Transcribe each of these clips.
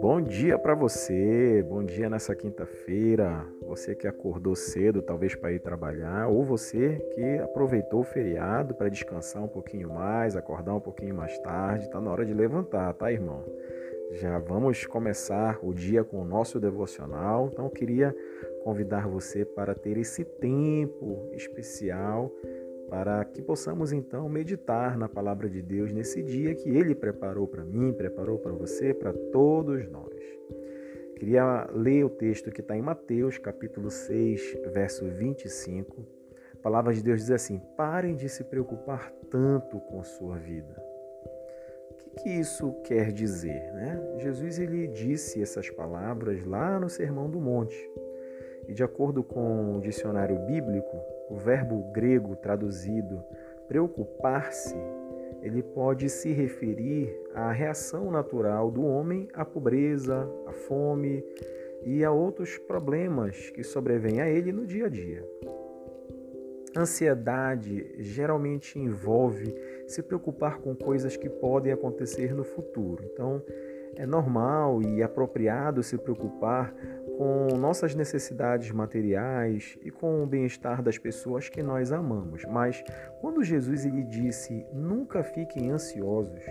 Bom dia para você, bom dia nessa quinta-feira. Você que acordou cedo, talvez para ir trabalhar, ou você que aproveitou o feriado para descansar um pouquinho mais, acordar um pouquinho mais tarde. Está na hora de levantar, tá, irmão? Já vamos começar o dia com o nosso devocional. Então, eu queria convidar você para ter esse tempo especial para que possamos então meditar na palavra de Deus nesse dia que Ele preparou para mim, preparou para você, para todos nós. Queria ler o texto que está em Mateus, capítulo 6, verso 25. A palavra de Deus diz assim: parem de se preocupar tanto com sua vida. O que, que isso quer dizer? Né? Jesus ele disse essas palavras lá no Sermão do Monte. E de acordo com o dicionário bíblico, o verbo grego traduzido preocupar-se, ele pode se referir à reação natural do homem à pobreza, à fome e a outros problemas que sobrevêm a ele no dia a dia. Ansiedade geralmente envolve se preocupar com coisas que podem acontecer no futuro. Então, é normal e apropriado se preocupar com nossas necessidades materiais e com o bem-estar das pessoas que nós amamos. Mas quando Jesus ele disse: "Nunca fiquem ansiosos",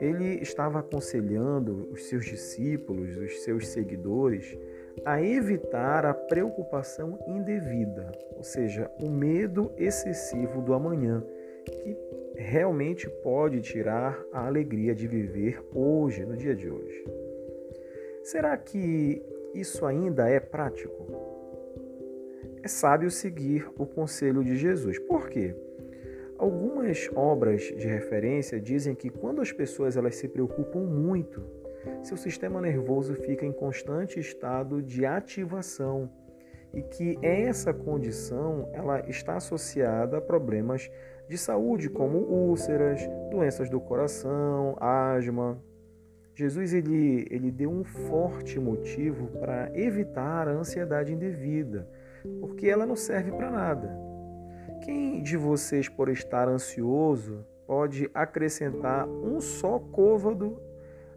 ele estava aconselhando os seus discípulos, os seus seguidores, a evitar a preocupação indevida, ou seja, o medo excessivo do amanhã, que realmente pode tirar a alegria de viver hoje, no dia de hoje. Será que isso ainda é prático? É sábio seguir o conselho de Jesus. Por quê? Algumas obras de referência dizem que quando as pessoas elas se preocupam muito, seu sistema nervoso fica em constante estado de ativação e que essa condição ela está associada a problemas de saúde como úlceras, doenças do coração, asma. Jesus ele, ele deu um forte motivo para evitar a ansiedade indevida, porque ela não serve para nada. Quem de vocês, por estar ansioso, pode acrescentar um só côvado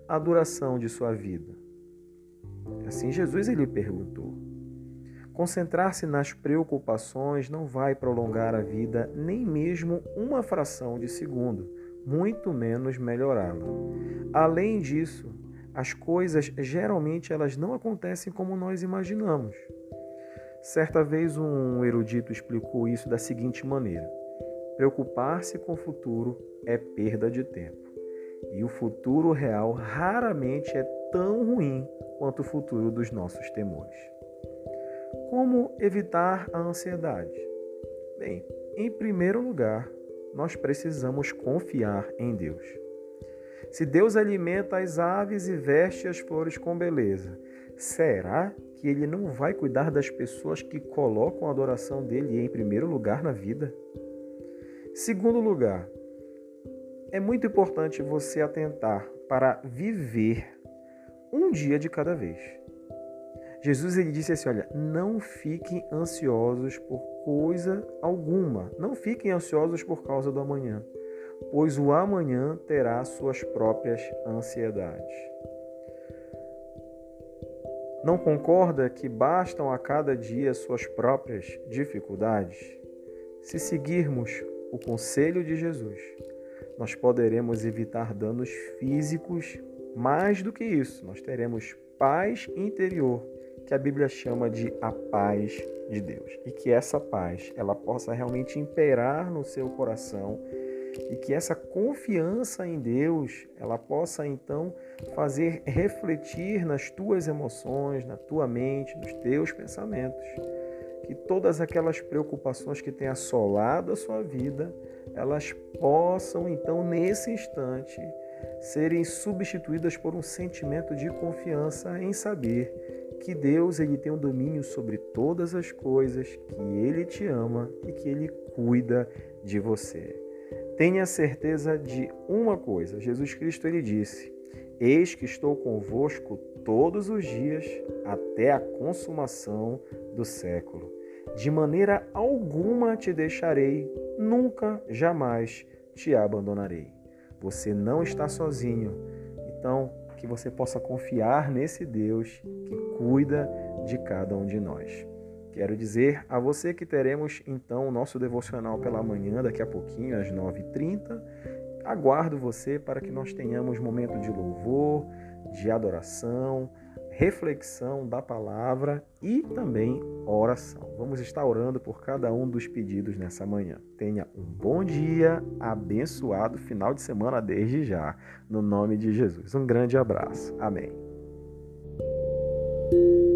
à duração de sua vida? Assim Jesus ele perguntou. Concentrar-se nas preocupações não vai prolongar a vida nem mesmo uma fração de segundo, muito menos melhorá-la. Além disso, as coisas geralmente elas não acontecem como nós imaginamos. Certa vez um erudito explicou isso da seguinte maneira: preocupar-se com o futuro é perda de tempo. E o futuro real raramente é tão ruim quanto o futuro dos nossos temores. Como evitar a ansiedade? Bem, em primeiro lugar, nós precisamos confiar em Deus. Se Deus alimenta as aves e veste as flores com beleza, será que Ele não vai cuidar das pessoas que colocam a adoração dele em primeiro lugar na vida? Segundo lugar, é muito importante você atentar para viver um dia de cada vez. Jesus ele disse assim: Olha, não fiquem ansiosos por coisa alguma, não fiquem ansiosos por causa do amanhã, pois o amanhã terá suas próprias ansiedades. Não concorda que bastam a cada dia suas próprias dificuldades? Se seguirmos o conselho de Jesus, nós poderemos evitar danos físicos. Mais do que isso, nós teremos paz interior que a Bíblia chama de a paz de Deus. E que essa paz ela possa realmente imperar no seu coração e que essa confiança em Deus ela possa então fazer refletir nas tuas emoções, na tua mente, nos teus pensamentos. Que todas aquelas preocupações que têm assolado a sua vida, elas possam então nesse instante serem substituídas por um sentimento de confiança em saber que Deus ele tem o um domínio sobre todas as coisas, que ele te ama e que ele cuida de você. Tenha certeza de uma coisa. Jesus Cristo ele disse: Eis que estou convosco todos os dias até a consumação do século. De maneira alguma te deixarei, nunca, jamais te abandonarei. Você não está sozinho. Então, que você possa confiar nesse Deus que cuida de cada um de nós. Quero dizer a você que teremos então o nosso devocional pela manhã, daqui a pouquinho, às 9h30. Aguardo você para que nós tenhamos momento de louvor, de adoração, reflexão da palavra e também oração. Vamos estar orando por cada um dos pedidos nessa manhã. Tenha um bom dia, abençoado final de semana desde já, no nome de Jesus. Um grande abraço. Amém. you